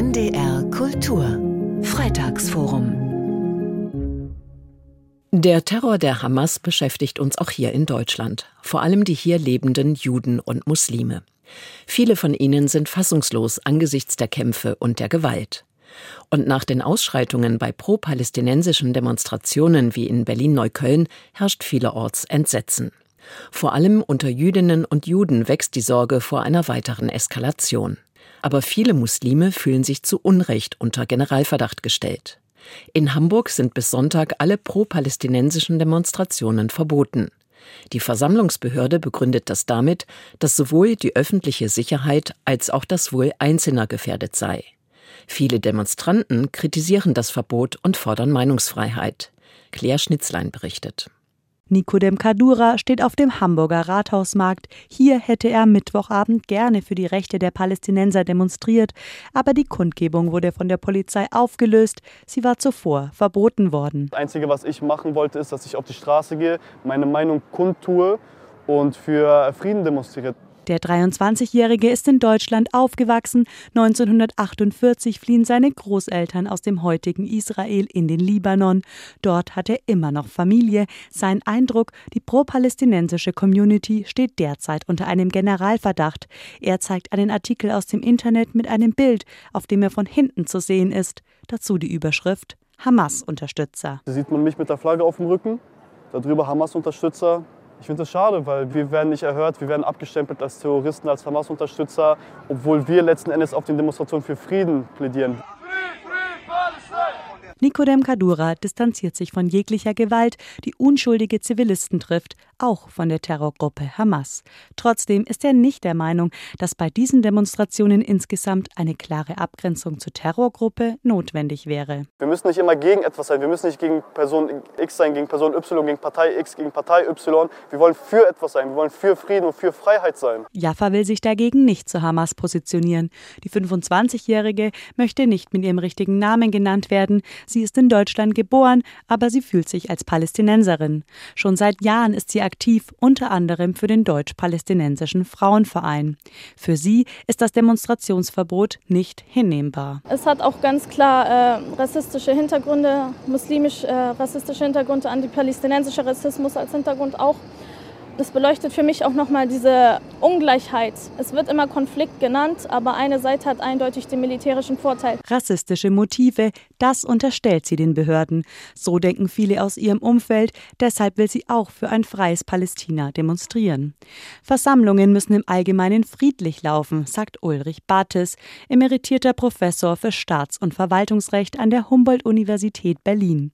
NDR Kultur Freitagsforum Der Terror der Hamas beschäftigt uns auch hier in Deutschland, vor allem die hier lebenden Juden und Muslime. Viele von ihnen sind fassungslos angesichts der Kämpfe und der Gewalt. Und nach den Ausschreitungen bei pro-palästinensischen Demonstrationen wie in Berlin-Neukölln herrscht vielerorts Entsetzen. Vor allem unter Jüdinnen und Juden wächst die Sorge vor einer weiteren Eskalation. Aber viele Muslime fühlen sich zu Unrecht unter Generalverdacht gestellt. In Hamburg sind bis Sonntag alle pro-palästinensischen Demonstrationen verboten. Die Versammlungsbehörde begründet das damit, dass sowohl die öffentliche Sicherheit als auch das Wohl Einzelner gefährdet sei. Viele Demonstranten kritisieren das Verbot und fordern Meinungsfreiheit. Claire Schnitzlein berichtet. Nikodem Kadura steht auf dem Hamburger Rathausmarkt. Hier hätte er Mittwochabend gerne für die Rechte der Palästinenser demonstriert, aber die Kundgebung wurde von der Polizei aufgelöst. Sie war zuvor verboten worden. Das Einzige, was ich machen wollte, ist, dass ich auf die Straße gehe, meine Meinung kundtue und für Frieden demonstriere. Der 23-Jährige ist in Deutschland aufgewachsen. 1948 fliehen seine Großeltern aus dem heutigen Israel in den Libanon. Dort hat er immer noch Familie. Sein Eindruck, die pro-palästinensische Community steht derzeit unter einem Generalverdacht. Er zeigt einen Artikel aus dem Internet mit einem Bild, auf dem er von hinten zu sehen ist. Dazu die Überschrift Hamas-Unterstützer. Da sieht man mich mit der Flagge auf dem Rücken, darüber Hamas-Unterstützer. Ich finde das schade, weil wir werden nicht erhört, wir werden abgestempelt als Terroristen, als Hamas-Unterstützer, obwohl wir letzten Endes auf den Demonstrationen für Frieden plädieren. Nikodem Kadura distanziert sich von jeglicher Gewalt, die unschuldige Zivilisten trifft, auch von der Terrorgruppe Hamas. Trotzdem ist er nicht der Meinung, dass bei diesen Demonstrationen insgesamt eine klare Abgrenzung zur Terrorgruppe notwendig wäre. Wir müssen nicht immer gegen etwas sein. Wir müssen nicht gegen Person X sein, gegen Person Y, gegen Partei X, gegen Partei Y. Wir wollen für etwas sein. Wir wollen für Frieden und für Freiheit sein. Jaffa will sich dagegen nicht zu Hamas positionieren. Die 25-Jährige möchte nicht mit ihrem richtigen Namen genannt werden. Sie ist in Deutschland geboren, aber sie fühlt sich als Palästinenserin. Schon seit Jahren ist sie aktiv, unter anderem für den Deutsch-Palästinensischen Frauenverein. Für sie ist das Demonstrationsverbot nicht hinnehmbar. Es hat auch ganz klar äh, rassistische Hintergründe, muslimisch-rassistische äh, Hintergründe, antipalästinensischer Rassismus als Hintergrund auch. Das beleuchtet für mich auch nochmal diese Ungleichheit. Es wird immer Konflikt genannt, aber eine Seite hat eindeutig den militärischen Vorteil. Rassistische Motive, das unterstellt sie den Behörden. So denken viele aus ihrem Umfeld. Deshalb will sie auch für ein freies Palästina demonstrieren. Versammlungen müssen im Allgemeinen friedlich laufen, sagt Ulrich Bartes, emeritierter Professor für Staats- und Verwaltungsrecht an der Humboldt-Universität Berlin.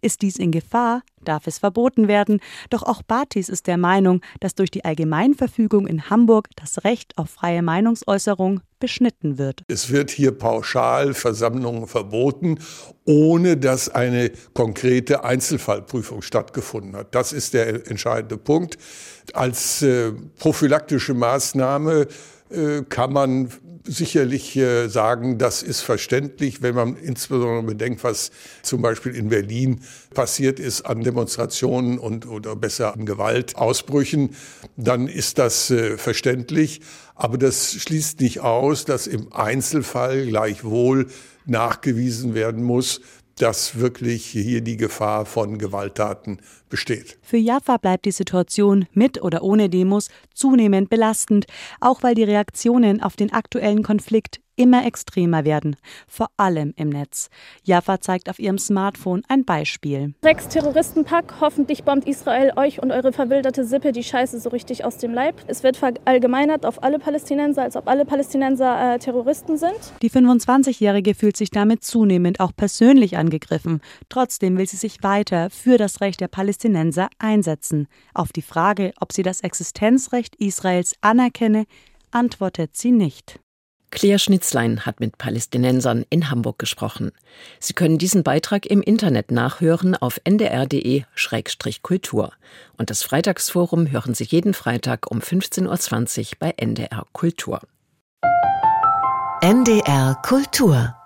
Ist dies in Gefahr, darf es verboten werden. Doch auch Bartis ist der Meinung, dass durch die Allgemeinverfügung in Hamburg das Recht auf freie Meinungsäußerung beschnitten wird. Es wird hier pauschal Versammlungen verboten, ohne dass eine konkrete Einzelfallprüfung stattgefunden hat. Das ist der entscheidende Punkt. Als äh, prophylaktische Maßnahme äh, kann man sicherlich äh, sagen, das ist verständlich, wenn man insbesondere bedenkt, was zum Beispiel in Berlin passiert ist an Demonstrationen und oder besser an Gewaltausbrüchen, dann ist das äh, verständlich. Aber das schließt nicht aus, dass im Einzelfall gleichwohl nachgewiesen werden muss, dass wirklich hier die Gefahr von Gewalttaten besteht. Für Jaffa bleibt die Situation mit oder ohne Demos zunehmend belastend, auch weil die Reaktionen auf den aktuellen Konflikt immer extremer werden, vor allem im Netz. Jaffa zeigt auf ihrem Smartphone ein Beispiel. Sechs Terroristenpack, hoffentlich bombt Israel euch und eure verwilderte Sippe die Scheiße so richtig aus dem Leib. Es wird verallgemeinert auf alle Palästinenser, als ob alle Palästinenser äh, Terroristen sind. Die 25-Jährige fühlt sich damit zunehmend auch persönlich angegriffen. Trotzdem will sie sich weiter für das Recht der Palästinenser einsetzen. Auf die Frage, ob sie das Existenzrecht Israels anerkenne, antwortet sie nicht. Claire Schnitzlein hat mit Palästinensern in Hamburg gesprochen. Sie können diesen Beitrag im Internet nachhören auf ndr.de-kultur. Und das Freitagsforum hören Sie jeden Freitag um 15.20 Uhr bei NDR Kultur. NDR Kultur